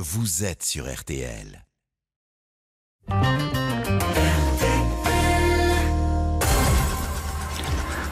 vous êtes sur RTL.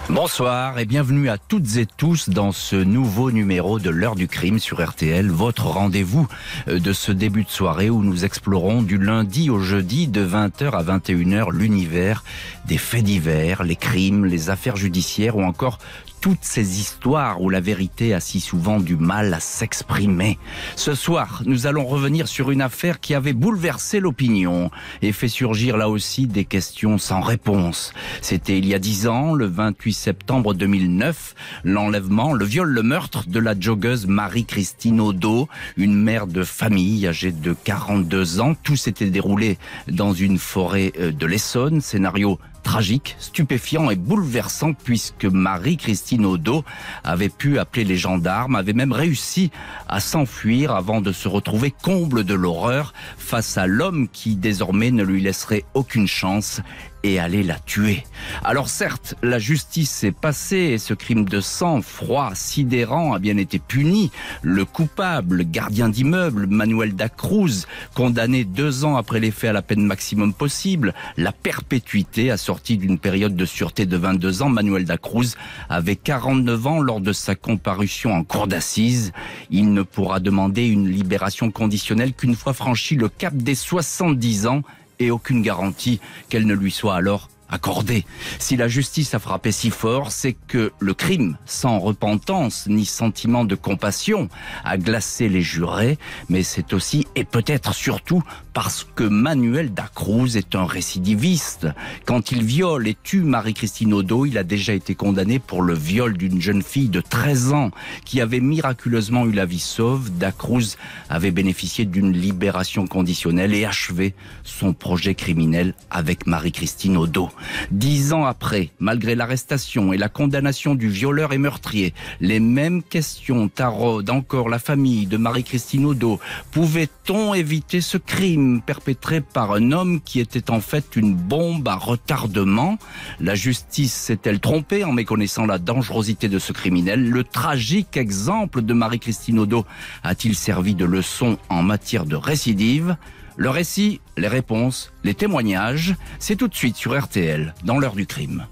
Bonsoir et bienvenue à toutes et tous dans ce nouveau numéro de l'heure du crime sur RTL, votre rendez-vous euh, de ce début de soirée où nous explorons du lundi au jeudi de 20h à 21h l'univers des faits divers, les crimes, les affaires judiciaires ou encore toutes ces histoires où la vérité a si souvent du mal à s'exprimer. Ce soir, nous allons revenir sur une affaire qui avait bouleversé l'opinion et fait surgir là aussi des questions sans réponse. C'était il y a dix ans, le 28 septembre 2009, l'enlèvement, le viol, le meurtre de la joggeuse Marie-Christine Odo, une mère de famille âgée de 42 ans. Tout s'était déroulé dans une forêt euh, de l'Essonne, scénario tragique, stupéfiant et bouleversant puisque Marie-Christine Odo avait pu appeler les gendarmes, avait même réussi à s'enfuir avant de se retrouver comble de l'horreur face à l'homme qui désormais ne lui laisserait aucune chance et aller la tuer. Alors certes, la justice est passée et ce crime de sang froid, sidérant a bien été puni. Le coupable, gardien d'immeuble, Manuel Dacruz, condamné deux ans après les faits à la peine maximum possible, la perpétuité assortie d'une période de sûreté de 22 ans, Manuel Dacruz avait 49 ans lors de sa comparution en cour d'assises. Il ne pourra demander une libération conditionnelle qu'une fois franchi le cap des 70 ans et aucune garantie qu'elle ne lui soit alors accordée. Si la justice a frappé si fort, c'est que le crime, sans repentance ni sentiment de compassion, a glacé les jurés, mais c'est aussi et peut-être surtout parce que Manuel Dacruz est un récidiviste. Quand il viole et tue Marie-Christine Odo, il a déjà été condamné pour le viol d'une jeune fille de 13 ans qui avait miraculeusement eu la vie sauve. Dacruz avait bénéficié d'une libération conditionnelle et achevé son projet criminel avec Marie-Christine Odo. Dix ans après, malgré l'arrestation et la condamnation du violeur et meurtrier, les mêmes questions taraudent encore la famille de Marie-Christine Odo. Pouvait-on éviter ce crime perpétré par un homme qui était en fait une bombe à retardement? La justice s'est-elle trompée en méconnaissant la dangerosité de ce criminel? Le tragique exemple de Marie-Christine Odo a-t-il servi de leçon en matière de récidive? Le récit, les réponses, les témoignages, c'est tout de suite sur RTL, dans l'heure du crime.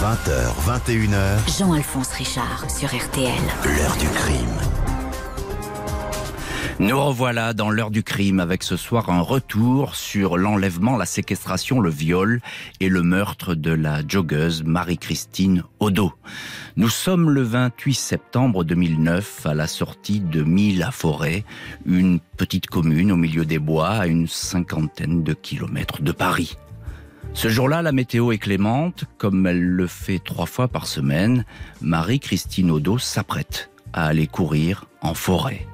20h, 21h, Jean-Alphonse Richard sur RTL. l'heure du crime. Nous revoilà dans l'heure du crime avec ce soir un retour sur l'enlèvement, la séquestration, le viol et le meurtre de la joggeuse Marie-Christine Odo. Nous sommes le 28 septembre 2009 à la sortie de Mille-la-Forêt, une petite commune au milieu des bois à une cinquantaine de kilomètres de Paris. Ce jour-là, la météo est clémente, comme elle le fait trois fois par semaine. Marie-Christine Odo s'apprête à aller courir en forêt.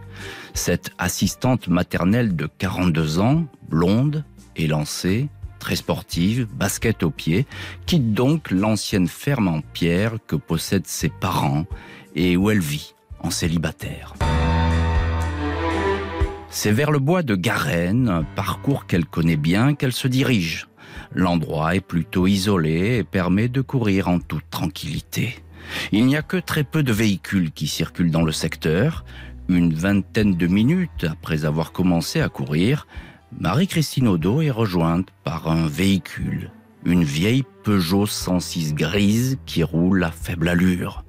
Cette assistante maternelle de 42 ans, blonde, élancée, très sportive, basket aux pieds, quitte donc l'ancienne ferme en pierre que possèdent ses parents et où elle vit en célibataire. C'est vers le bois de Garenne, un parcours qu'elle connaît bien, qu'elle se dirige. L'endroit est plutôt isolé et permet de courir en toute tranquillité. Il n'y a que très peu de véhicules qui circulent dans le secteur. Une vingtaine de minutes après avoir commencé à courir, Marie-Christine Odo est rejointe par un véhicule, une vieille Peugeot 106 grise qui roule à faible allure.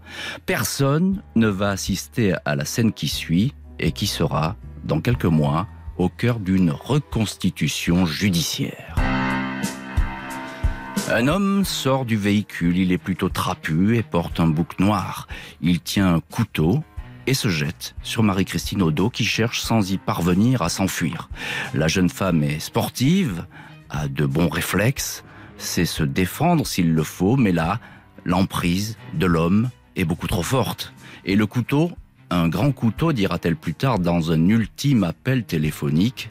Personne ne va assister à la scène qui suit et qui sera, dans quelques mois, au cœur d'une reconstitution judiciaire. Un homme sort du véhicule, il est plutôt trapu et porte un bouc noir. Il tient un couteau et se jette sur Marie-Christine Odo qui cherche sans y parvenir à s'enfuir. La jeune femme est sportive, a de bons réflexes, sait se défendre s'il le faut, mais là, l'emprise de l'homme est beaucoup trop forte. Et le couteau, un grand couteau, dira-t-elle plus tard dans un ultime appel téléphonique,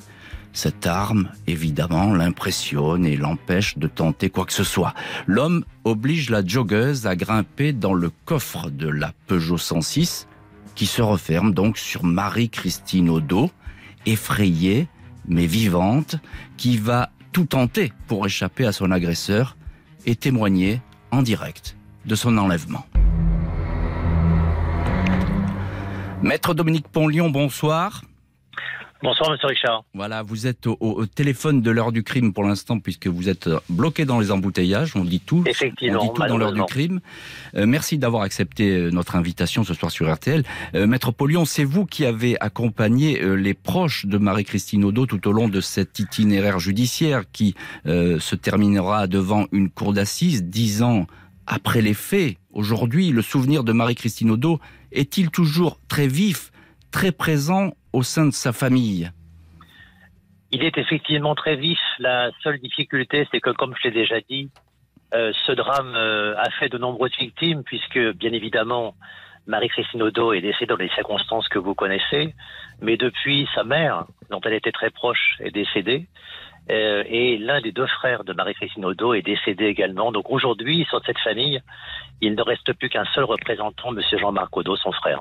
cette arme, évidemment, l'impressionne et l'empêche de tenter quoi que ce soit. L'homme oblige la joggeuse à grimper dans le coffre de la Peugeot 106, qui se referme donc sur Marie-Christine Odo, effrayée mais vivante, qui va tout tenter pour échapper à son agresseur et témoigner en direct de son enlèvement. Maître Dominique Ponlion, bonsoir. Bonsoir, monsieur Richard. Voilà, vous êtes au, téléphone de l'heure du crime pour l'instant, puisque vous êtes bloqué dans les embouteillages. On dit tout. Effectivement. On dit tout dans l'heure du crime. Euh, merci d'avoir accepté euh, notre invitation ce soir sur RTL. Euh, Maître Polion, c'est vous qui avez accompagné les proches de Marie-Christine Odo tout au long de cet itinéraire judiciaire qui se terminera devant une cour d'assises dix ans après les faits. Aujourd'hui, le souvenir de Marie-Christine Odo est-il toujours très vif, très présent au sein de sa famille Il est effectivement très vif. La seule difficulté, c'est que, comme je l'ai déjà dit, euh, ce drame euh, a fait de nombreuses victimes, puisque, bien évidemment, Marie-Christine Odo est décédée dans les circonstances que vous connaissez, mais depuis, sa mère, dont elle était très proche, est décédée. Euh, et l'un des deux frères de Marie-Christine Odo est décédé également. Donc aujourd'hui, sur cette famille, il ne reste plus qu'un seul représentant, M. Jean-Marc Odo, son frère.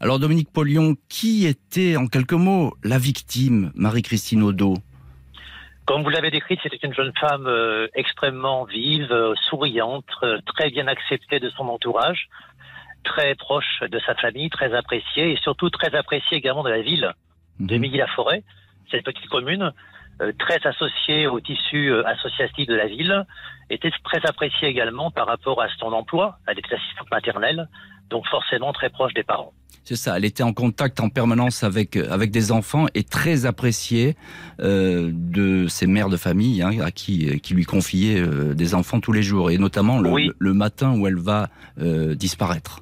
Alors Dominique Polion, qui était en quelques mots la victime, Marie-Christine Odo comme vous l'avez décrite, c'était une jeune femme euh, extrêmement vive, euh, souriante, très bien acceptée de son entourage, très proche de sa famille, très appréciée et surtout très appréciée également de la ville de mhm. la forêt cette petite commune très associé au tissu euh, associatif de la ville, était très apprécié également par rapport à son emploi. Elle était assistante maternelle, donc forcément très proche des parents. C'est ça, elle était en contact en permanence avec, euh, avec des enfants et très appréciée de ses mères de famille hein, à qui, qui lui confiait des enfants tous les jours, et notamment le, le matin où elle va disparaître.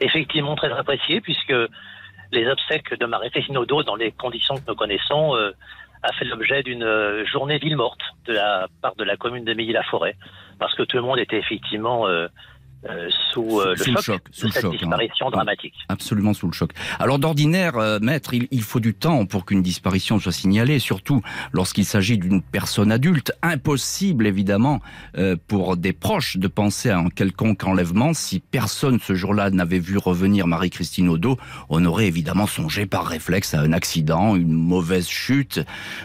Effectivement, très appréciée, puisque les obsèques de Marie-Christine dans les conditions que nous connaissons, a fait l'objet d'une euh, journée ville morte de la part de la commune de Milly-la-Forêt, parce que tout le monde était effectivement euh, euh, sous, euh, le, choc sous de cette choc, hein. disparition dramatique. Absolument sous le choc. Alors d'ordinaire, euh, maître, il, il, faut du temps pour qu'une disparition soit signalée, surtout lorsqu'il s'agit d'une personne adulte. Impossible, évidemment, pour des proches de penser à un quelconque enlèvement. Si personne ce jour-là n'avait vu revenir Marie-Christine Odo, on aurait évidemment songé par réflexe à un accident, une mauvaise chute,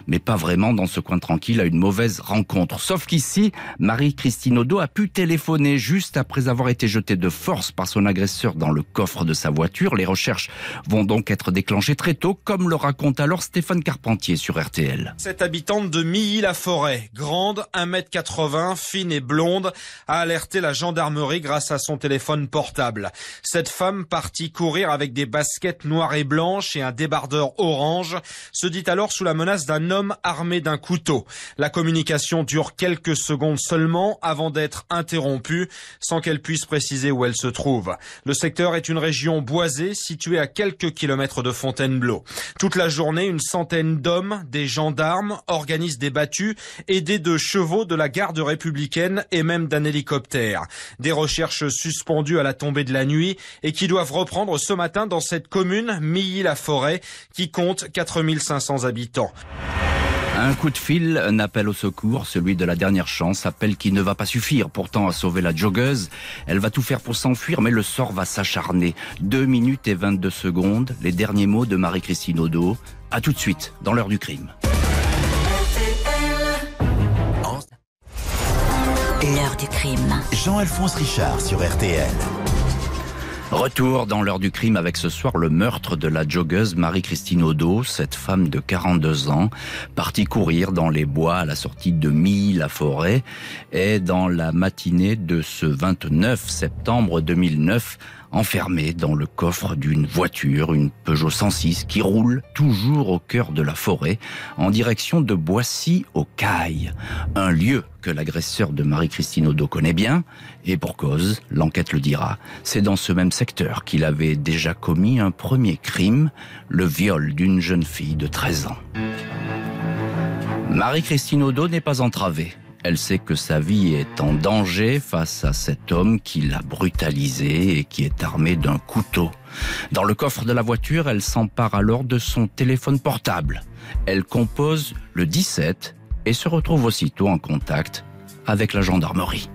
mais pas vraiment dans ce coin tranquille à une mauvaise rencontre. Sauf qu'ici, Marie-Christine Odo a pu téléphoner juste après avoir été jeté de force par son agresseur dans le coffre de sa voiture. Les recherches vont donc être déclenchées très tôt, comme le raconte alors Stéphane Carpentier sur RTL. Cette habitante de Milly-la-Forêt, grande, 1m80, fine et blonde, a alerté la gendarmerie grâce à son téléphone portable. Cette femme partie courir avec des baskets noires et blanches et un débardeur orange se dit alors sous la menace d'un homme armé d'un couteau. La communication dure quelques secondes seulement avant d'être interrompue sans qu'elle puisse préciser où elle se trouve. Le secteur est une région boisée située à quelques kilomètres de Fontainebleau. Toute la journée, une centaine d'hommes, des gendarmes, organisent des battues, aidés de chevaux de la garde républicaine et même d'un hélicoptère. Des recherches suspendues à la tombée de la nuit et qui doivent reprendre ce matin dans cette commune, Milly-la-Forêt, qui compte 4500 habitants. Un coup de fil, un appel au secours, celui de la dernière chance, appel qui ne va pas suffire pourtant à sauver la joggeuse. Elle va tout faire pour s'enfuir, mais le sort va s'acharner. Deux minutes et 22 secondes, les derniers mots de Marie-Christine Odo. À tout de suite, dans l'heure du crime. L'heure du crime. Jean-Alphonse Richard sur RTL. Retour dans l'heure du crime avec ce soir le meurtre de la joggeuse Marie-Christine Odo, cette femme de 42 ans, partie courir dans les bois à la sortie de Milly-la-Forêt, et dans la matinée de ce 29 septembre 2009, enfermé dans le coffre d'une voiture, une Peugeot 106, qui roule toujours au cœur de la forêt, en direction de Boissy aux Cailles, un lieu que l'agresseur de Marie-Christine Odo connaît bien, et pour cause, l'enquête le dira. C'est dans ce même secteur qu'il avait déjà commis un premier crime, le viol d'une jeune fille de 13 ans. Marie-Christine Odo n'est pas entravée. Elle sait que sa vie est en danger face à cet homme qui l'a brutalisée et qui est armé d'un couteau. Dans le coffre de la voiture, elle s'empare alors de son téléphone portable. Elle compose le 17 et se retrouve aussitôt en contact avec la gendarmerie.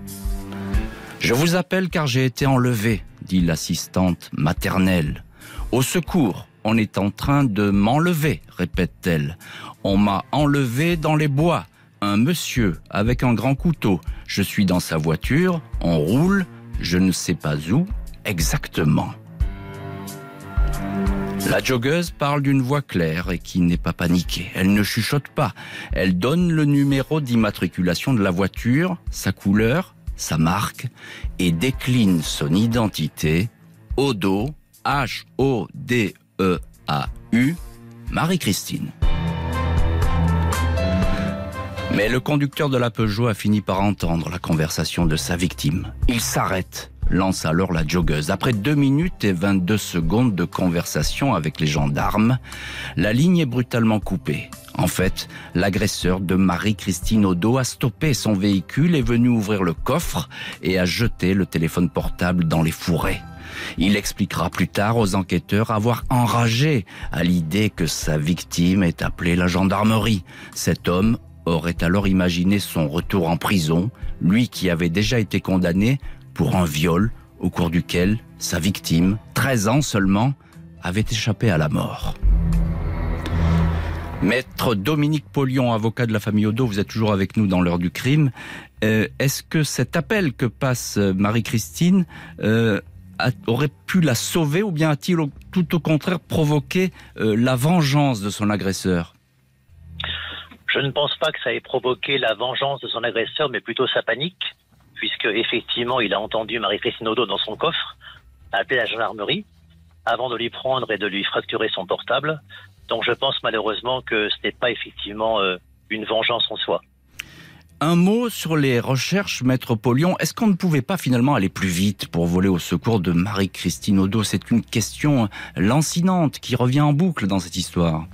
Je vous appelle car j'ai été enlevée, dit l'assistante maternelle. Au secours, on est en train de m'enlever, répète-t-elle. On m'a enlevé dans les bois un monsieur avec un grand couteau. Je suis dans sa voiture, on roule, je ne sais pas où exactement. La joggeuse parle d'une voix claire et qui n'est pas paniquée. Elle ne chuchote pas. Elle donne le numéro d'immatriculation de la voiture, sa couleur, sa marque et décline son identité. Odo, H-O-D-E-A-U, Marie-Christine. Mais le conducteur de la Peugeot a fini par entendre la conversation de sa victime. Il s'arrête lance alors la joggeuse. Après 2 minutes et 22 secondes de conversation avec les gendarmes, la ligne est brutalement coupée. En fait, l'agresseur de Marie-Christine Odo a stoppé son véhicule, est venu ouvrir le coffre et a jeté le téléphone portable dans les fourrés. Il expliquera plus tard aux enquêteurs avoir enragé à l'idée que sa victime ait appelé la gendarmerie. Cet homme aurait alors imaginé son retour en prison, lui qui avait déjà été condamné pour un viol au cours duquel sa victime, 13 ans seulement, avait échappé à la mort. Maître Dominique Polion, avocat de la famille Odo, vous êtes toujours avec nous dans l'heure du crime. Euh, est-ce que cet appel que passe euh, Marie-Christine euh, aurait pu la sauver ou bien a-t-il tout au contraire provoqué la vengeance de son agresseur? Je ne pense pas que ça ait provoqué la vengeance de son agresseur, mais plutôt sa panique puisque effectivement il a entendu Marie-Christine Odo dans son coffre, appeler la gendarmerie avant de lui prendre et de lui fracturer son portable. Donc je pense malheureusement que ce n'est pas effectivement euh, une vengeance en soi. Un mot sur les recherches, Maître Polion. Est-ce qu'on ne pouvait pas finalement aller plus vite pour voler au secours de Marie-Christine Odo? C'est une question lancinante qui revient en boucle dans cette histoire.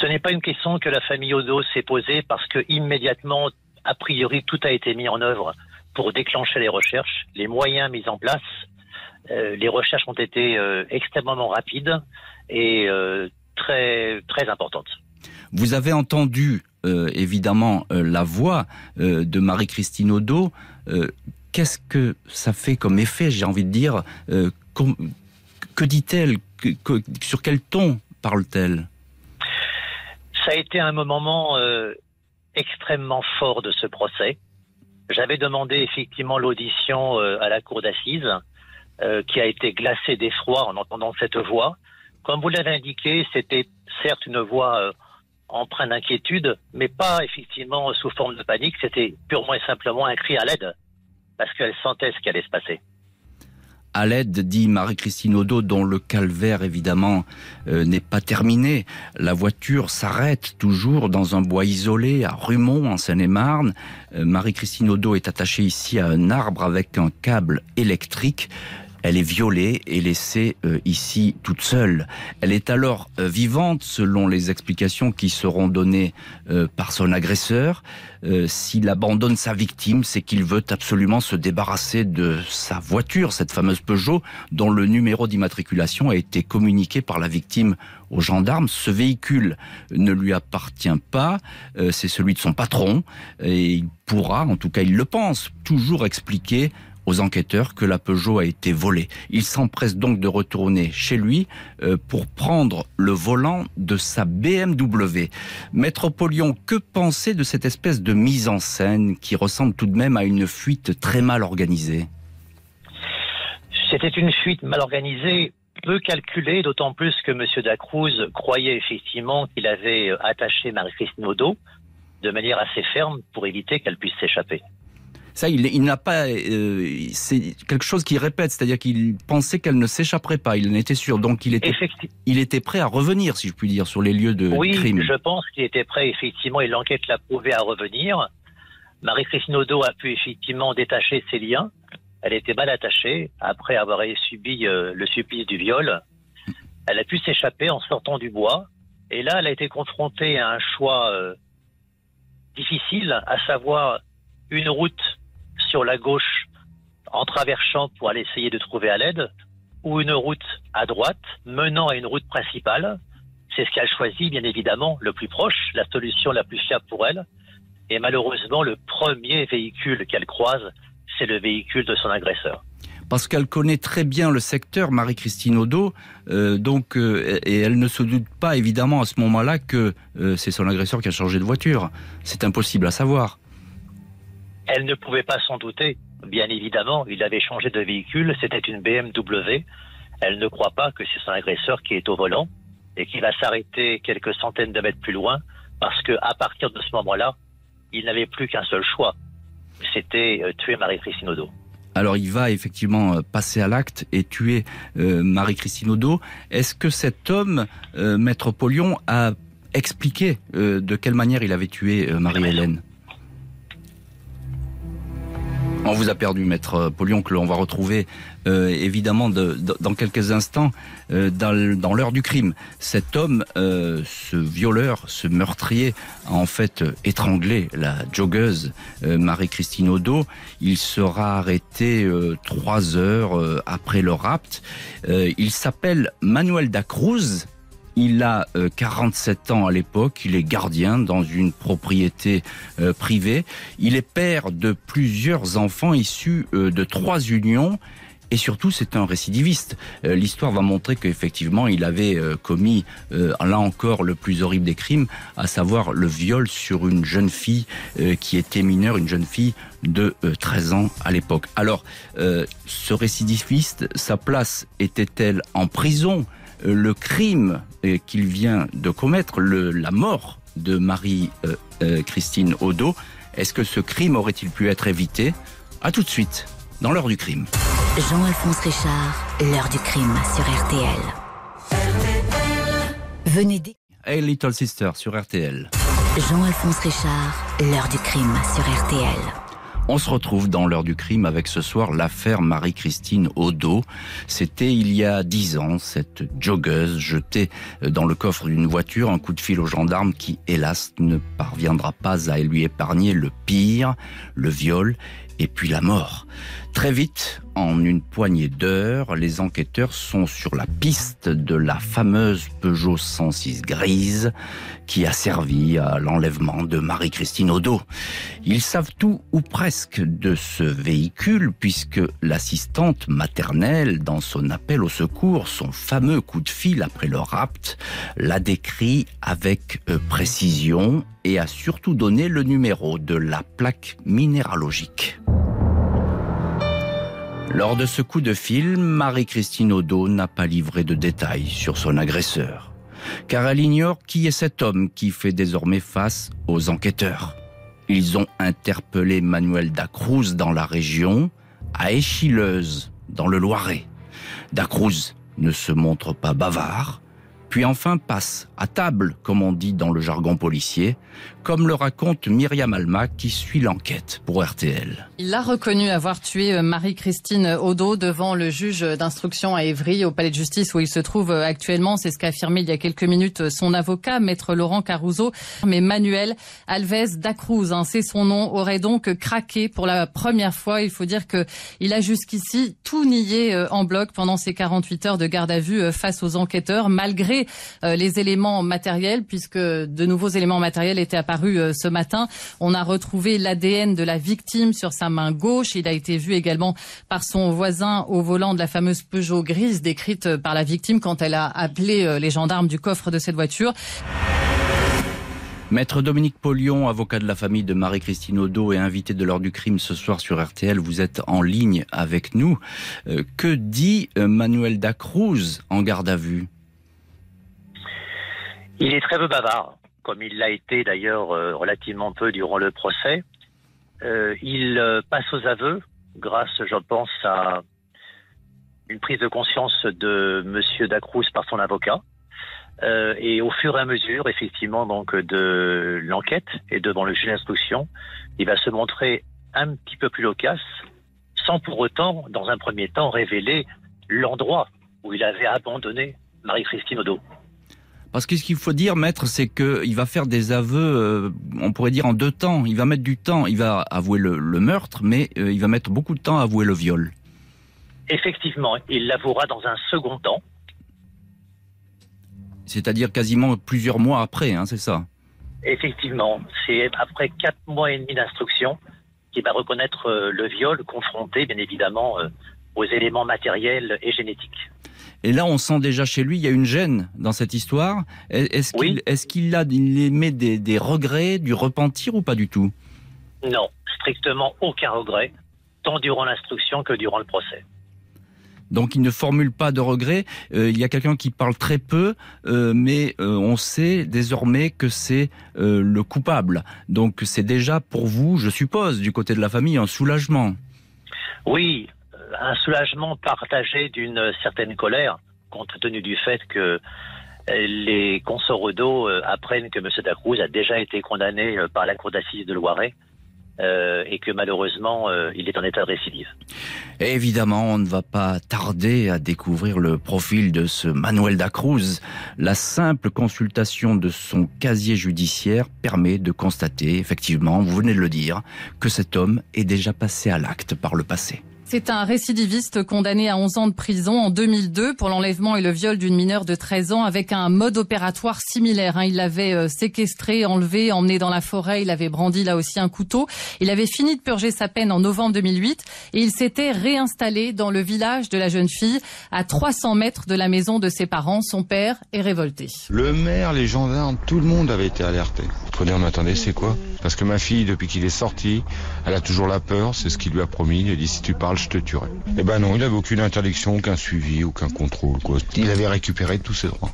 Ce n'est pas une question que la famille Odo s'est posée parce que immédiatement a priori, tout a été mis en œuvre pour déclencher les recherches, les moyens mis en place. Euh, les recherches ont été euh, extrêmement rapides et euh, très très importantes. Vous avez entendu évidemment la voix de Marie-Christine Odo. Qu'est-ce que ça fait comme effet, j'ai envie de dire Que dit-elle Sur quel ton parle-t-elle? Ça a été un moment extrêmement fort de ce procès. J'avais demandé effectivement l'audition euh, à la cour d'assises, euh, qui a été glacée d'effroi en entendant cette voix. Comme vous l'avez indiqué, c'était certes une voix euh, empreinte d'inquiétude, mais pas effectivement sous forme de panique. C'était purement et simplement un cri à l'aide, parce qu'elle sentait ce qui allait se passer à l'aide, dit Marie-Christine Odo, dont le calvaire évidemment euh, n'est pas terminé. La voiture s'arrête toujours dans un bois isolé à Rumont, en Seine-et-Marne. Euh, Marie-Christine Odo est attachée ici à un arbre avec un câble électrique. Elle est violée et laissée euh, ici toute seule. Elle est alors euh, vivante selon les explications qui seront données euh, par son agresseur. S'il abandonne sa victime, c'est qu'il veut absolument se débarrasser de sa voiture, cette fameuse Peugeot, dont le numéro d'immatriculation a été communiqué par la victime aux gendarmes. Ce véhicule ne lui appartient pas, c'est celui de son patron, et il pourra, en tout cas il le pense, toujours expliquer aux enquêteurs que la Peugeot a été volée. Il s'empresse donc de retourner chez lui euh, pour prendre le volant de sa BMW. Maître Polion, que penser de cette espèce de mise en scène qui ressemble tout de même à une fuite très mal organisée? C'était une fuite mal organisée peu calculée, d'autant plus que M. Dacruz croyait effectivement qu'il avait attaché Marie-Christine au dos de manière assez ferme pour éviter qu'elle puisse s'échapper. Ça, il, n'a pas. Euh, c'est quelque chose qu'il répète, c'est-à-dire qu'il pensait qu'elle ne s'échapperait pas. Il en était sûr, donc il était, il était prêt à revenir, si je puis dire, sur les lieux de crime. Oui, je pense qu'il était prêt effectivement, et l'enquête l'a prouvé à revenir. Marie-Christine Odo a pu effectivement détacher ses liens. Elle était mal attachée après avoir subi euh, le supplice du viol. Elle a pu s'échapper en sortant du bois. Et là, elle a été confrontée à un choix euh, difficile, à savoir une route sur la gauche en traversant pour aller essayer de trouver à l'aide, ou une route à droite menant à une route principale. C'est ce qu'elle choisit, bien évidemment, le plus proche, la solution la plus fiable pour elle. Et malheureusement, le premier véhicule qu'elle croise, c'est le véhicule de son agresseur. Parce qu'elle connaît très bien le secteur, Marie-Christine Odo, euh, donc, euh, et elle ne se doute pas évidemment à ce moment-là que euh, c'est son agresseur qui a changé de voiture. C'est impossible à savoir. Elle ne pouvait pas s'en douter. Bien évidemment, il avait changé de véhicule, c'était une BMW. elle ne croit pas que c'est son agresseur qui est au volant et qui va s'arrêter quelques centaines de mètres plus loin parce que à partir de ce moment-là, il n'avait plus qu'un seul choix. C'était euh, tuer Marie-Christine Odo. Alors il va effectivement euh, passer à l'acte et tuer euh, Marie-Christine Odo. Est-ce que cet homme, Maître Polion, a expliqué de quelle manière il avait tué Marie-Hélène? On vous a perdu, maître Polion, que l'on va retrouver euh, évidemment dans quelques instants euh, dans, l'heure du crime. Cet homme, euh, ce violeur, ce meurtrier, a en fait étranglé la joggeuse Marie-Christine Odo. Il sera arrêté trois heures après le rapt. il s'appelle Manuel da Cruz. Il a 47 euh, ans à l'époque, il est gardien dans une propriété euh, privée. Il est père de plusieurs enfants issus euh, de trois unions. Et surtout, c'est un récidiviste. L'histoire va montrer qu'effectivement, il avait commis, là encore, le plus horrible des crimes, à savoir le viol sur une jeune fille qui était mineure, une jeune fille de 13 ans à l'époque. Alors, ce récidiviste, sa place était-elle en prison? Le crime euh, qu'il vient de commettre, la mort de Marie-Christine euh, Odo, est-ce que ce crime aurait-il pu être évité? À tout de suite, dans l'heure du crime. Jean-Alphonse Richard, l'heure du crime sur RTL. Venez Hey Little Sister sur RTL. Jean-Alphonse Richard, l'heure du crime sur RTL. On se retrouve dans l'heure du crime avec ce soir l'affaire Marie-Christine Odo. C'était il y a dix ans, cette joggeuse jetée dans le coffre d'une voiture, un coup de fil aux gendarmes qui, hélas, ne parviendra pas à lui épargner le pire, le viol et puis la mort. Très vite, en une poignée d'heures, les enquêteurs sont sur la piste de la fameuse Peugeot 106 grise qui a servi à l'enlèvement de Marie-Christine Odo. Ils savent tout ou presque de ce véhicule puisque l'assistante maternelle, dans son appel au secours, son fameux coup de fil après le rapt, l'a décrit avec euh, précision et a surtout donné le numéro de la plaque minéralogique. Lors de ce coup de fil, Marie-Christine Odo n'a pas livré de détails sur son agresseur, car elle ignore qui est cet homme qui fait désormais face aux enquêteurs. Ils ont interpellé Manuel Dacruz dans la région, à Échileuse, dans le Loiret. Dacruz ne se montre pas bavard, puis enfin passe à table, comme on dit dans le jargon policier, comme le raconte Myriam Alma qui suit l'enquête pour RTL. Il a reconnu avoir tué euh, Marie-Christine Odo devant le juge d'instruction à Évry, au palais de justice où il se trouve euh, actuellement. C'est ce qu'a affirmé il y a quelques minutes euh, son avocat, maître Laurent Caruso. Mais Manuel Alves Dacruz, hein, c'est son nom, aurait donc craqué pour la première fois. Il faut dire que il a jusqu'ici tout nié en bloc pendant ces 48 heures de garde à vue face aux enquêteurs, malgré les éléments matériels, puisque de nouveaux éléments matériels étaient apparus euh, ce matin. On a retrouvé l'ADN de la victime sur sa main gauche. Il a été vu également par son voisin au volant de la fameuse Peugeot grise décrite euh, par la victime quand elle a appelé euh, les gendarmes du coffre de cette voiture. Maître Dominique Polion, avocat de la famille de Marie-Christine Odo et invité de l'heure du crime ce soir sur RTL, vous êtes en ligne avec nous. que dit Manuel Dacruz en garde à vue? Il est très peu bavard comme il l'a été d'ailleurs euh, relativement peu durant le procès. Euh, il euh, passe aux aveux grâce, je pense, à une prise de conscience de Monsieur Dacruz par son avocat. et au fur et à mesure, effectivement, donc de l'enquête et devant le juge d'instruction, il va se montrer un petit peu plus loquace, sans pour autant, dans un premier temps, révéler l'endroit où il avait abandonné Marie-Christine Odo. Parce que ce qu'il faut dire, maître, c'est qu'il va faire des aveux, euh, on pourrait dire en deux temps. Il va mettre du temps, il va avouer le, meurtre, mais euh, il va mettre beaucoup de temps à avouer le viol. Effectivement, il l'avouera dans un second temps. C'est-à-dire quasiment plusieurs mois après, hein, c'est ça Effectivement, c'est après quatre mois et demi d'instruction qu'il va reconnaître euh, le viol, confronté bien évidemment aux éléments matériels et génétiques. Et là, on sent déjà chez lui, il y a une gêne dans cette histoire. Est-ce qu'il est a, il émet des, des, regrets, du repentir ou pas du tout? Non, strictement aucun regret, tant durant l'instruction que durant le procès. Donc il ne formule pas de regrets. Euh, il y a quelqu'un qui parle très peu, euh, mais euh, on sait désormais que c'est le coupable. Donc c'est déjà pour vous, je suppose, du côté de la famille, un soulagement. Oui, un soulagement partagé d'une certaine colère, compte tenu du fait que les consorts d'eau apprennent que M. Dacruz a déjà été condamné par la Cour d'assises de Loiret euh, et que malheureusement euh, il est en état de récidive. évidemment, on ne va pas tarder à découvrir le profil de ce Manuel da Cruz. La simple consultation de son casier judiciaire permet de constater, effectivement, vous venez de le dire, que cet homme est déjà passé à l'acte par le passé. C'est un récidiviste condamné à 11 ans de prison en 2002 pour l'enlèvement et le viol d'une mineure de 13 ans avec un mode opératoire similaire. Hein. Il l'avait euh, séquestré, enlevé, emmené dans la forêt. Il avait brandi là aussi un couteau. Il avait fini de purger sa peine en novembre 2008 et il s'était réinstallé dans le village de la jeune fille à 300 mètres de la maison de ses parents. Son père est révolté. Le maire, les gendarmes, tout le monde avait été alerté. Faut dire, mais attendez, c'est quoi? Parce que ma fille, depuis qu'il est sorti, elle a toujours la peur, c'est ce qu'il lui a promis. Il a dit, si tu parles, je te. Eh ben non, il n'avait aucune interdiction, aucun suivi, aucun contrôle. Il avait récupéré tous ses droits.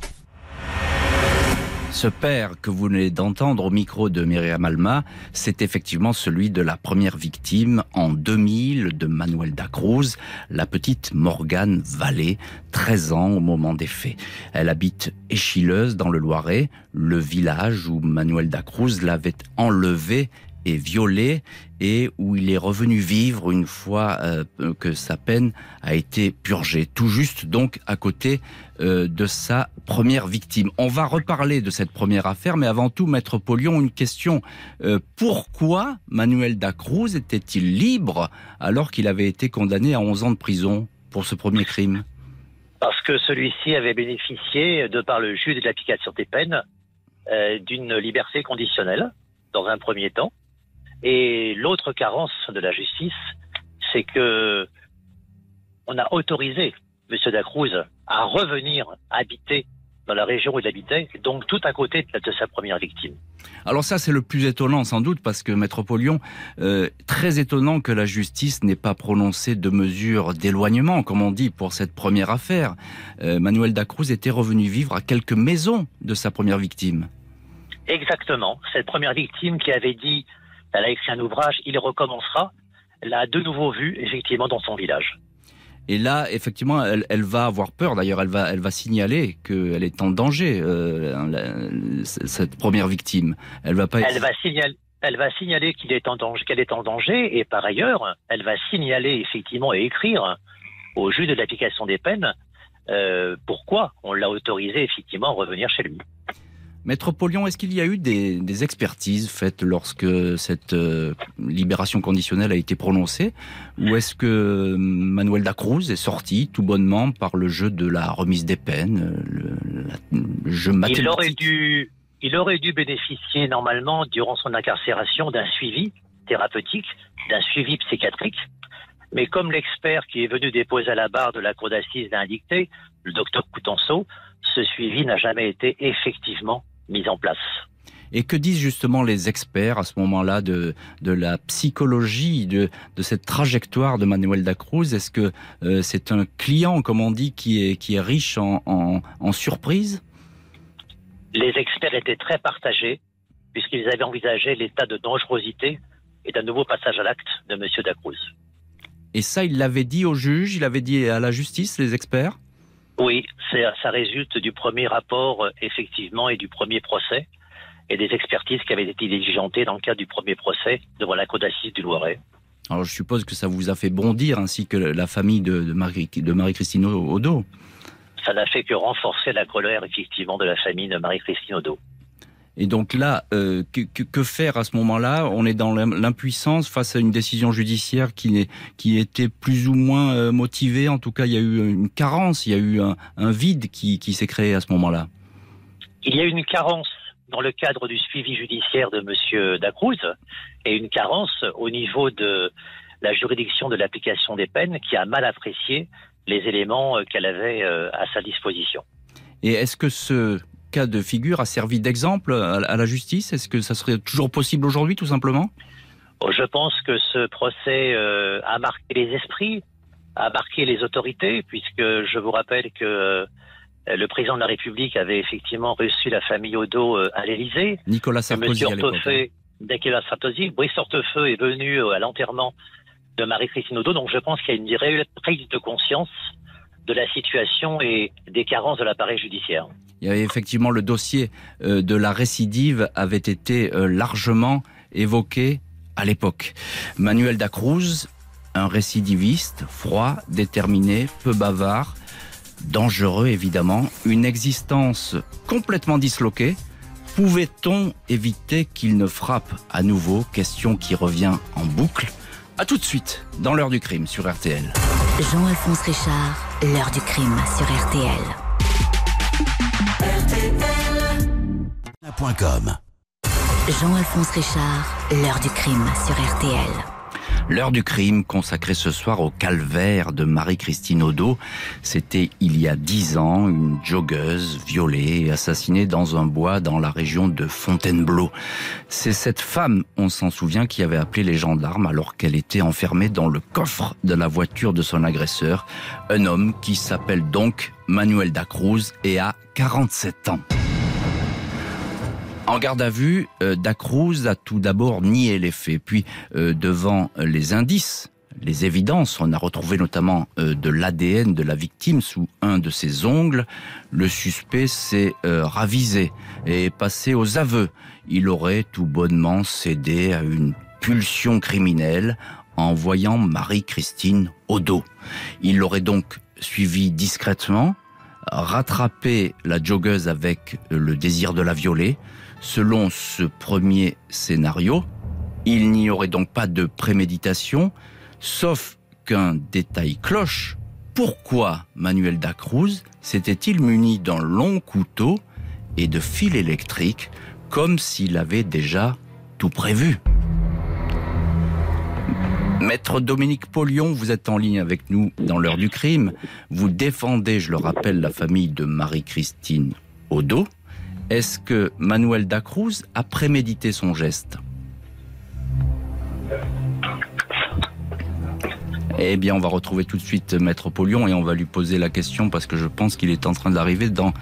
Ce père que vous venez d'entendre au micro de Myriam Alma, c'est effectivement celui de la première victime en 2000 de Manuel da Cruz, la petite Morgane Vallée, 13 ans au moment des faits. Elle habite Échileuse dans le Loiret, le village où Manuel da Cruz l'avait enlevé et violé et où il est revenu vivre une fois euh, que sa peine a été purgée, tout juste donc à côté euh, de sa première victime. On va reparler de cette première affaire, mais avant tout, Maître Polion, une question. Euh, pourquoi Manuel Dacruz était-il libre alors qu'il avait été condamné à 11 ans de prison pour ce premier crime? Parce que celui-ci avait bénéficié, de par le juge de l'application des peines, d'une liberté conditionnelle dans un premier temps et l'autre carence de la justice, c'est que on a autorisé M. Dacruz à revenir habiter dans la région où il habitait, donc tout à côté de sa première victime. Alors ça, c'est le plus étonnant sans doute, parce que Maître Polion, euh, très étonnant que la justice n'ait pas prononcé de mesures d'éloignement, comme on dit, pour cette première affaire. Euh, Manuel Dacruz était revenu vivre à quelques maisons de sa première victime. Exactement. Cette première victime qui avait dit elle a écrit un ouvrage, il recommencera, l'a de nouveau vu effectivement dans son village. Et là, effectivement, elle, va avoir peur. D'ailleurs, elle va, elle va signaler qu'elle est en danger, euh, cette première victime. Elle va pas. Elle va signaler. Elle va signaler qu'il est en danger, qu'elle est en danger, et par ailleurs, elle va signaler effectivement et écrire au juge de l'application des peines euh, pourquoi on l'a autorisé effectivement à revenir chez lui. Maître Polion, est-ce qu'il y a eu des, expertises faites lorsque cette euh, libération conditionnelle a été prononcée Ou est-ce que Manuel Dacruz est sorti tout bonnement par le jeu de la remise des peines, le, jeu mathématique? il aurait, dû, il aurait dû bénéficier normalement, durant son incarcération, d'un suivi thérapeutique, d'un suivi psychiatrique. Mais comme l'expert qui est venu déposer à la barre de la cour d'assises l'a indiqué, le docteur Coutenceau, ce suivi n'a jamais été effectivement mise en place. Et que disent justement les experts à ce moment-là de, de la psychologie de, de cette trajectoire de Manuel Dacruz? Est-ce que euh, c'est un client, comme on dit, qui est, qui est riche en, en, en surprise Les experts étaient très partagés, puisqu'ils avaient envisagé l'état de dangerosité et d'un nouveau passage à l'acte de M. Dacruz. Et ça, il l'avait dit au juge, il avait dit à la justice, les experts? Oui, ça résulte du premier rapport, euh, effectivement, et du premier procès, et des expertises qui avaient été diligentées dans le cadre du premier procès devant la Cour d'assises du Loiret. Alors je suppose que ça vous a fait bondir, ainsi que la famille de, de Marie-Christine de Odo. Ça n'a fait que renforcer la colère, effectivement, de la famille de Marie-Christine Odo. Et donc là, euh, que, faire à ce moment-là? On est dans l'impuissance face à une décision judiciaire qui, qui était plus ou moins euh, motivée. En tout cas, il y a eu une carence, il y a eu un, vide qui, s'est créé à ce moment-là. Il y a eu une carence dans le cadre du suivi judiciaire de M. Dacruz et une carence au niveau de la juridiction de l'application des peines qui a mal apprécié les éléments euh, qu'elle avait à sa disposition. Et est-ce que ce cas de figure a servi d'exemple à la justice? Est-ce que ça serait toujours possible aujourd'hui, tout simplement? Oh, Je pense que ce procès euh, a marqué les esprits, a marqué les autorités, puisque je vous rappelle que euh, le président de la République avait effectivement reçu la famille Odo euh, à l'Élysée. Nicolas Sarkozy à l'époque. hein. Nicolas Sarkozy, Brice Hortefeux est venu à l'enterrement de Marie-Christine Odo, donc je pense qu'il y a une réelle prise de conscience de la situation et des carences de l'appareil judiciaire. Il y avait effectivement le dossier euh, de la récidive avait été euh, largement évoqué à l'époque. Manuel Dacruz, un récidiviste, froid, déterminé, peu bavard, dangereux évidemment, une existence complètement disloquée. Pouvait-on éviter qu'il ne frappe à nouveau? Question qui revient en boucle. À tout de suite dans l'heure du crime sur RTL. Jean-Alphonse Richard, l'heure du crime sur RTL. Jean-Alphonse Richard, l'heure du crime sur RTL. L'heure du crime consacrée ce soir au calvaire de Marie-Christine Odo. C'était il y a dix ans, une joggeuse violée et assassinée dans un bois dans la région de Fontainebleau. C'est cette femme, on s'en souvient, qui avait appelé les gendarmes alors qu'elle était enfermée dans le coffre de la voiture de son agresseur. Un homme qui s'appelle donc Manuel Dacruz et a 47 ans. En garde à vue, euh, Dacruz a tout d'abord nié les faits, puis euh, devant les indices, les évidences, on a retrouvé notamment euh, de l'ADN de la victime sous un de ses ongles, le suspect s'est ravisé et passé aux aveux. Il aurait tout bonnement cédé à une pulsion criminelle en voyant Marie-Christine au dos. Il l'aurait donc suivi discrètement, rattrapé la joggeuse avec le désir de la violer, Selon ce premier scénario, il n'y aurait donc pas de préméditation, sauf qu'un détail cloche. Pourquoi Manuel Dacruz s'était-il muni d'un long couteau et de fil électrique comme s'il avait déjà tout prévu? Maître Dominique Polion, vous êtes en ligne avec nous dans l'heure du crime. Vous défendez, je le rappelle, la famille de Marie-Christine Odo. Est-ce que Manuel Dacruz a prémédité son geste? Eh bien, on va retrouver tout de suite Maître Polion et on va lui poser la question parce que je pense qu'il est en train d'arriver dans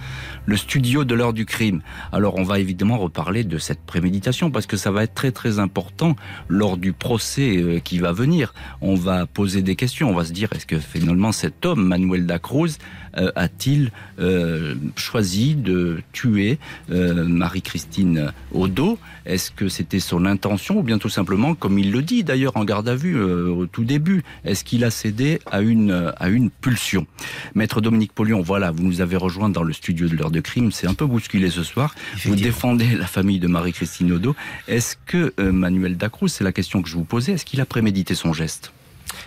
le studio de l'heure du crime. Alors, on va évidemment reparler de cette préméditation parce que ça va être très très important lors du procès euh, qui va venir. On va poser des questions. On va se dire est-ce que finalement cet homme, Manuel Dacruz, euh, a-t-il euh, choisi de tuer euh, Marie-Christine Odo Est-ce que c'était son intention ou bien tout simplement, comme il le dit d'ailleurs en garde à vue euh, au tout début, qu'il a cédé à une, à une pulsion. Maître Dominique Polion, voilà, vous nous avez rejoint dans le studio de l'heure de crime, c'est un peu bousculé ce soir. Vous défendez la famille de Marie-Christine Odo. Est-ce que euh, Manuel Dacruz, c'est la question que je vous posais, est-ce qu'il a prémédité son geste?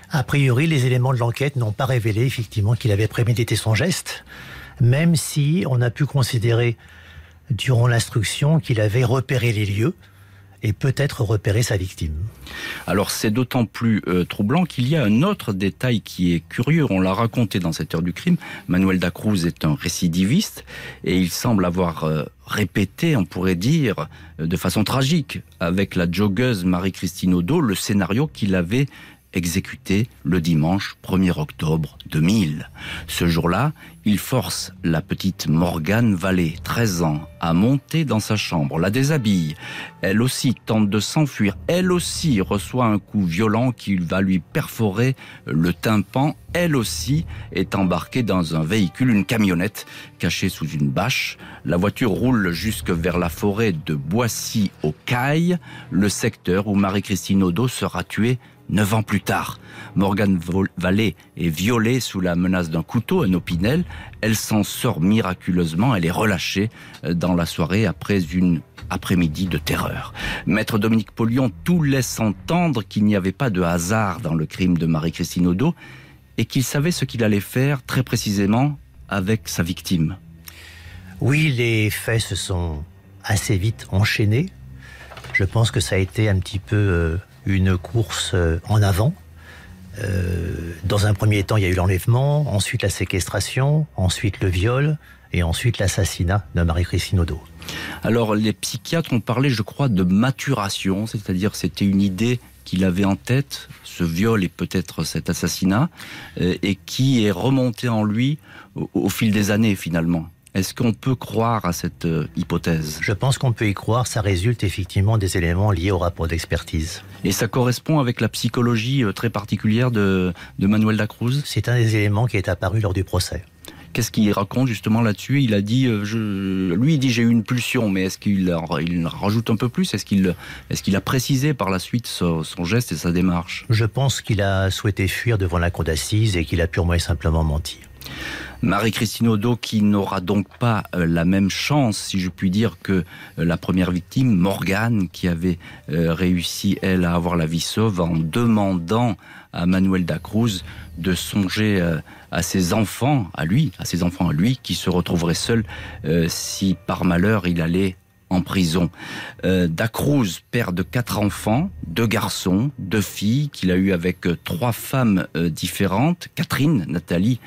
A priori, les éléments de l'enquête n'ont pas révélé effectivement qu'il avait prémédité son geste, même si on a pu considérer durant l'instruction qu'il avait repéré les lieux et peut-être repéré sa victime. Alors c'est d'autant plus euh, troublant qu'il y a un autre détail qui est curieux. On l'a raconté dans cette heure du crime. Manuel Dacruz est un récidiviste et il semble avoir euh, répété, on pourrait dire, euh, de façon tragique, avec la joggeuse Marie-Christine Odo, le scénario qu'il avait exécuté le dimanche 1er octobre 2000. Ce jour-là, il force la petite Morgane Vallée, 13 ans, à monter dans sa chambre, la déshabille. Elle aussi tente de s'enfuir. Elle aussi reçoit un coup violent qui va lui perforer le tympan. Elle aussi est embarquée dans un véhicule, une camionnette, cachée sous une bâche. La voiture roule jusque vers la forêt de Boissy aux Cailles, le secteur où Marie-Christine Odo sera tuée Neuf ans plus tard, Morgane Vallée est violée sous la menace d'un couteau, un opinel. Elle s'en sort miraculeusement. Elle est relâchée dans la soirée après une après-midi de terreur. Maître Dominique Polion, tout laisse entendre qu'il n'y avait pas de hasard dans le crime de Marie-Christine Odo et qu'il savait ce qu'il allait faire très précisément avec sa victime. Oui, les faits se sont assez vite enchaînés. Je pense que ça a été un petit peu euh, une course euh, en avant. Euh, dans un premier temps, il y a eu l'enlèvement, ensuite la séquestration, ensuite le viol et ensuite l'assassinat de Marie-Christine Odo. Alors les psychiatres ont parlé, je crois, de maturation, c'est-à-dire c'était une idée qu'il avait en tête, ce viol et peut-être cet assassinat, euh, et qui est remonté en lui au, fil des années finalement. Est-ce qu'on peut croire à cette euh, hypothèse? Je pense qu'on peut y croire, ça résulte effectivement des éléments liés au rapport d'expertise. Et ça correspond avec la psychologie euh, très particulière de, de Manuel Dacruz? C'est un des éléments qui est apparu lors du procès. Qu'est-ce qu'il raconte justement là-dessus? Il a dit, euh, je, lui, il dit j'ai eu une pulsion, mais est-ce qu'il il rajoute un peu plus? Est-ce qu'il est qu'il a précisé par la suite son, geste et sa démarche? Je pense qu'il a souhaité fuir devant la cour d'assises et qu'il a purement et simplement menti. Marie-Christine Odo qui n'aura donc pas euh, la même chance, si je puis dire, que euh, la première victime, Morgane, qui avait réussi, elle, à avoir la vie sauve en demandant à Manuel Dacruz de songer euh, à ses enfants, à lui, à ses enfants à lui, qui se retrouveraient seuls euh, si par malheur il allait en prison. Euh, Dacruz, père de quatre enfants, deux garçons, deux filles, qu'il a eu avec trois femmes différentes, Catherine, Nathalie,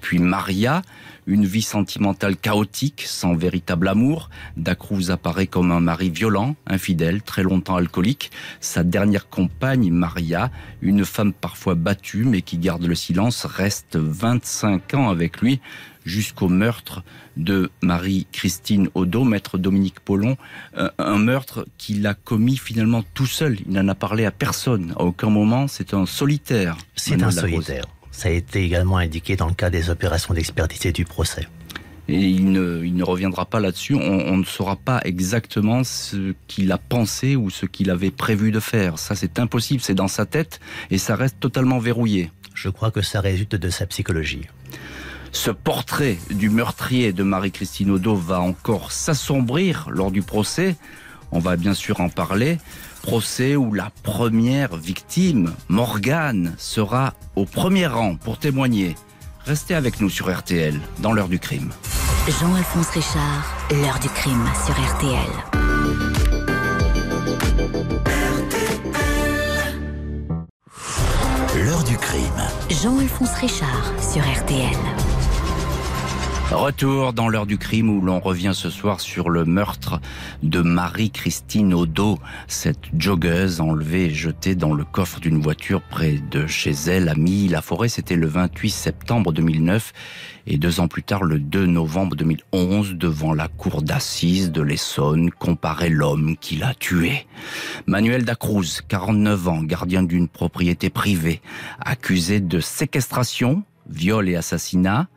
puis Maria une vie sentimentale chaotique, sans véritable amour. Dacruz apparaît comme un mari violent, infidèle, très longtemps alcoolique. Sa dernière compagne, Maria, une femme parfois battue mais qui garde le silence, reste 25 ans avec lui jusqu'au meurtre de Marie-Christine Odo, maître Dominique Paulon, euh, un meurtre qu'il a commis finalement tout seul. Il n'en a parlé à personne, à aucun moment. C'est un solitaire. C'est un solitaire. Ça a été également indiqué dans le cas des opérations d'expertise et du procès. Et il ne, reviendra pas là-dessus. On, ne saura pas exactement ce qu'il a pensé ou ce qu'il avait prévu de faire. Ça, c'est impossible. C'est dans sa tête et ça reste totalement verrouillé. Je crois que ça résulte de sa psychologie. Ce portrait du meurtrier de Marie-Christine Odo va encore s'assombrir lors du procès. On va bien sûr en parler procès où la première victime, Morgane, sera au premier rang pour témoigner. Restez avec nous sur RTL, dans l'heure du crime. Jean-Alphonse Richard, l'heure du crime sur RTL. L'heure du crime. Jean-Alphonse Richard sur RTL. Retour dans l'heure du crime où l'on revient ce soir sur le meurtre de Marie-Christine Odo, cette joggeuse enlevée et jetée dans le coffre d'une voiture près de chez elle à Milly-la-Forêt. C'était le 28 septembre 2009 et deux ans plus tard, le 2 novembre 2011, devant la cour d'assises de l'Essonne, comparait l'homme qui l'a tué. Manuel Dacruz, 49 ans, gardien d'une propriété privée, accusé de séquestration, viol et assassinat,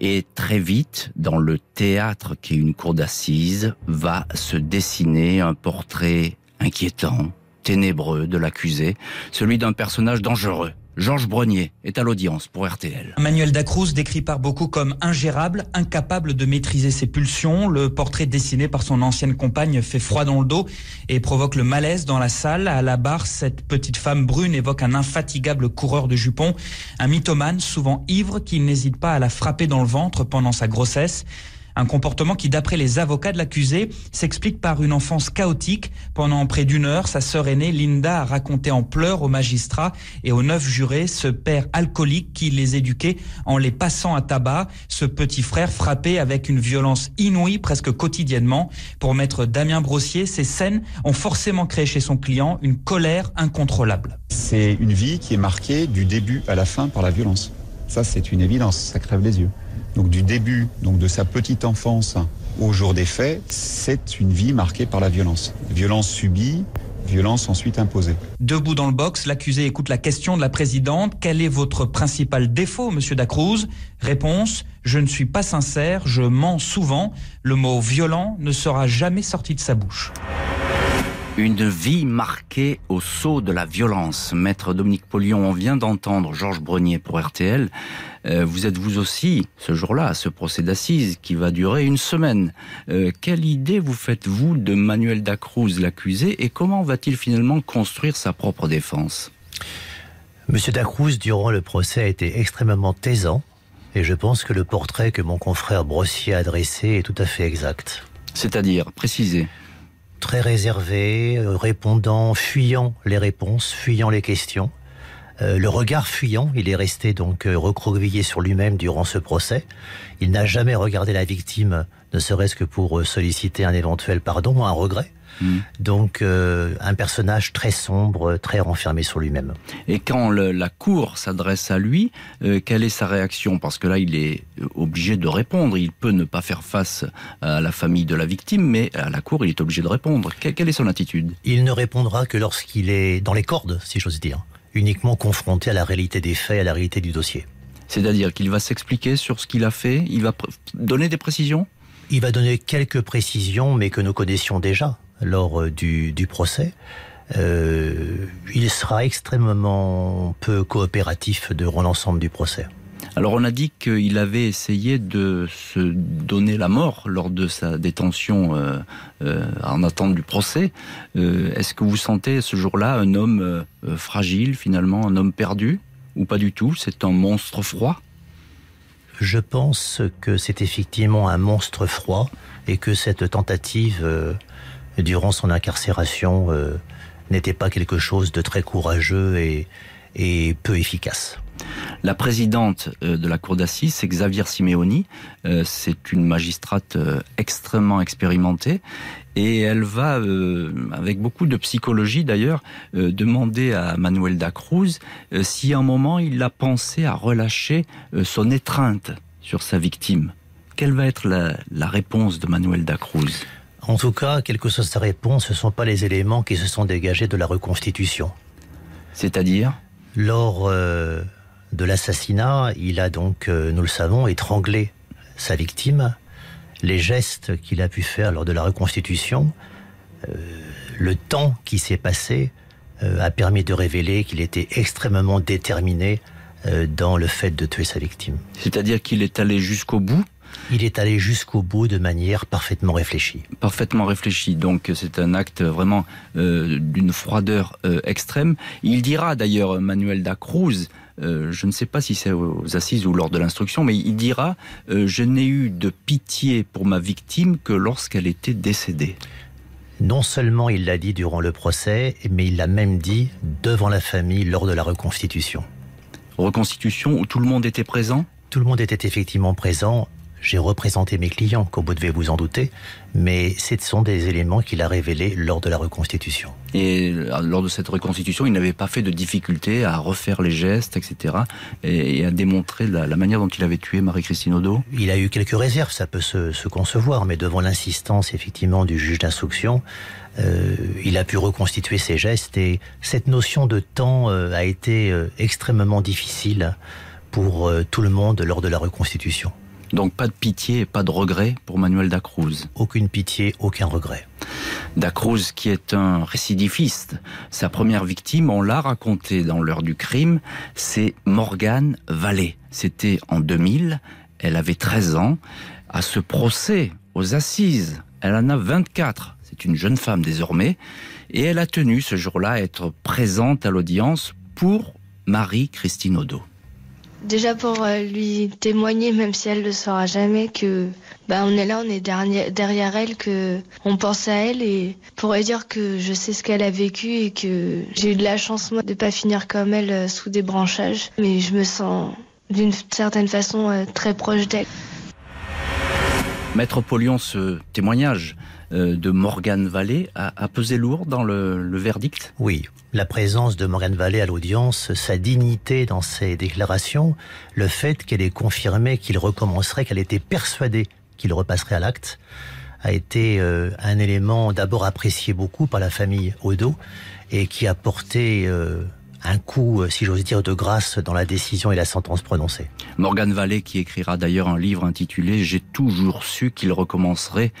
et très vite, dans le théâtre qui est une cour d'assises, va se dessiner un portrait inquiétant, ténébreux de l'accusé, celui d'un personnage dangereux, Georges Brenier est à l'audience pour RTL. Manuel Dacruz décrit par beaucoup comme ingérable, incapable de maîtriser ses pulsions. Le portrait dessiné par son ancienne compagne fait froid dans le dos et provoque le malaise dans la salle. À la barre, cette petite femme brune évoque un infatigable coureur de jupons, un mythomane souvent ivre qui n'hésite pas à la frapper dans le ventre pendant sa grossesse. Un comportement qui, d'après les avocats de l'accusé, s'explique par une enfance chaotique. Pendant près d'une heure, sa sœur aînée, Linda, a raconté en pleurs aux magistrats et aux neuf jurés ce père alcoolique qui les éduquait en les passant à tabac, ce petit frère frappé avec une violence inouïe presque quotidiennement. Pour maître Damien Brossier, ces scènes ont forcément créé chez son client une colère incontrôlable. C'est une vie qui est marquée du début à la fin par la violence. Ça, c'est une évidence, ça crève les yeux. Donc du début, donc de sa petite enfance au jour des faits, c'est une vie marquée par la violence. Violence subie, violence ensuite imposée. Debout dans le box, l'accusé écoute la question de la présidente. Quel est votre principal défaut, monsieur Dacruz? Réponse Je ne suis pas sincère, je mens souvent. Le mot violent ne sera jamais sorti de sa bouche. Une vie marquée au sceau de la violence. Maître Dominique Polion, on vient d'entendre Georges Brenier pour RTL. Euh, vous êtes vous aussi, ce jour-là, à ce procès d'assises qui va durer une semaine. Euh, quelle idée vous faites-vous de Manuel Dacruz, l'accusé, et comment va-t-il finalement construire sa propre défense? Monsieur Dacruz, durant le procès, a été extrêmement taisant, et je pense que le portrait que mon confrère Brossier a dressé est tout à fait exact. C'est-à-dire, précisez très réservé, euh, répondant, fuyant les réponses, fuyant les questions. Euh, le regard fuyant, il est resté donc euh, recroquevillé sur lui-même durant ce procès. Il n'a jamais regardé la victime, ne serait-ce que pour solliciter un éventuel pardon, un regret. Hmm. Donc euh, un personnage très sombre, très renfermé sur lui-même. Et quand la cour s'adresse à lui, euh, quelle est sa réaction? Parce que là, il est obligé de répondre. Il peut ne pas faire face à la famille de la victime, mais à la cour, il est obligé de répondre. quelle est son attitude? Il ne répondra que lorsqu'il est dans les cordes, si j'ose dire, uniquement confronté à la réalité des faits, à la réalité du dossier. C'est-à-dire qu'il va s'expliquer sur ce qu'il a fait, il va donner des précisions? Il va donner quelques précisions, mais que nous connaissions déjà lors euh, du, procès. Euh, il sera extrêmement peu coopératif durant l'ensemble du procès. Alors on a dit qu'il avait essayé de se donner la mort lors de sa détention euh, en attente du procès. Est-ce que vous sentez ce jour-là un homme fragile finalement, un homme perdu ou pas du tout? C'est un monstre froid? Je pense que c'est effectivement un monstre froid et que cette tentative, durant son incarcération, euh, n'était pas quelque chose de très courageux et, peu efficace. La présidente euh, de la cour d'assises, c'est Xavier Simeoni. Euh, c'est une magistrate euh, extrêmement expérimentée et elle va, avec beaucoup de psychologie d'ailleurs, demander à Manuel da Cruz si à un moment il a pensé à relâcher son étreinte sur sa victime. Quelle va être la, la réponse de Manuel da Cruz En tout cas, quelle que soit sa réponse, ce ne sont pas les éléments qui se sont dégagés de la reconstitution. C'est-à-dire? Lors de l'assassinat, il a donc, euh, nous le savons, étranglé sa victime. Les gestes qu'il a pu faire lors de la reconstitution, euh, le temps qui s'est passé euh, a permis de révéler qu'il était extrêmement déterminé dans le fait de tuer sa victime. C'est-à-dire qu'il est allé jusqu'au bout? Il est allé jusqu'au bout de manière parfaitement réfléchie. Parfaitement réfléchie. Donc c'est un acte vraiment d'une froideur extrême. Il dira d'ailleurs Manuel da Cruz euh, je ne sais pas si c'est aux assises ou lors de l'instruction, mais il dira euh, Je n'ai eu de pitié pour ma victime que lorsqu'elle était décédée. Non seulement il l'a dit durant le procès, mais il l'a même dit devant la famille lors de la reconstitution. Reconstitution où tout le monde était présent? Tout le monde était effectivement présent j'ai représenté mes clients, comme vous devez vous en douter, mais ce sont des éléments qu'il a révélés lors de la reconstitution. Et euh, lors de cette reconstitution, il n'avait pas fait de difficulté à refaire les gestes, etc., et à démontrer la, manière dont il avait tué Marie-Christine Odo Il a eu quelques réserves, ça peut se, concevoir, mais devant l'insistance, effectivement, du juge d'instruction, euh, il a pu reconstituer ses gestes, et cette notion de temps euh, a été extrêmement difficile pour tout le monde lors de la reconstitution. Donc pas de pitié et pas de regret pour Manuel Dacruz. Aucune pitié, aucun regret. Dacruz qui est un récidiviste. Sa première victime, on l'a raconté dans l'heure du crime, c'est Morgane Vallée. C'était en 2000, elle avait 13 ans. À ce procès, aux assises, elle en a 24. C'est une jeune femme désormais. Et elle a tenu ce jour-là à être présente à l'audience pour Marie-Christine Odo. Déjà pour euh, lui témoigner, même si elle ne le saura jamais, que bah, on est là, on est derrière elle, que on pense à elle et pour lui dire que je sais ce qu'elle a vécu et que j'ai eu de la chance moi de pas finir comme elle euh, sous des branchages, mais je me sens d'une certaine façon euh, très proche d'elle. Maître Polion, ce témoignage de Morgane Vallée a, pesé lourd dans le verdict Oui, la présence de Morgane Vallée à l'audience, sa dignité dans ses déclarations, le fait qu'elle ait confirmé qu'il recommencerait, qu'elle était persuadée qu'il repasserait à l'acte, a été euh, un élément d'abord apprécié beaucoup par la famille Odo et qui a porté euh, un coup, euh, si j'ose dire, de grâce dans la décision et la sentence prononcée. Morgan Vallée qui écrira d'ailleurs un livre intitulé J'ai toujours su qu'il recommencerait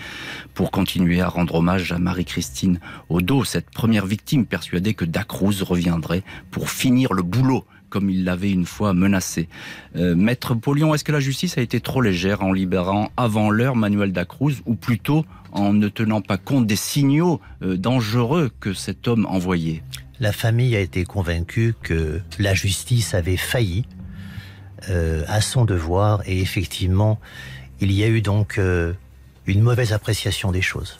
pour continuer à rendre hommage à Marie-Christine Odo, cette première victime persuadée que Dacruz reviendrait pour finir le boulot comme il l'avait une fois menacé. Euh, Maître Polion, est-ce que la justice a été trop légère en libérant avant l'heure Manuel Dacruz ou plutôt en ne tenant pas compte des signaux euh, dangereux que cet homme envoyait? La famille a été convaincue que la justice avait failli euh, à son devoir et effectivement, il y a eu donc euh, une mauvaise appréciation des choses.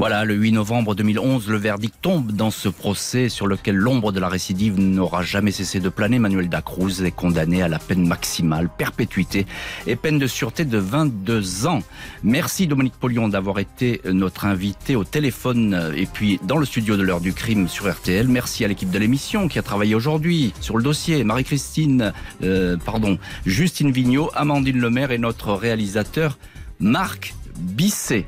Voilà, le 8 novembre 2011, le verdict tombe dans ce procès sur lequel l'ombre de la récidive n'aura jamais cessé de planer. Manuel Dacruz est condamné à la peine maximale, perpétuité et peine de sûreté de 22 ans. Merci Dominique Polion d'avoir été notre invité au téléphone et puis dans le studio de l'heure du crime sur RTL. Merci à l'équipe de l'émission qui a travaillé aujourd'hui sur le dossier. Marie-Christine, euh, pardon, Justine Vignot, Amandine Lemaire et notre réalisateur Marc Bisset.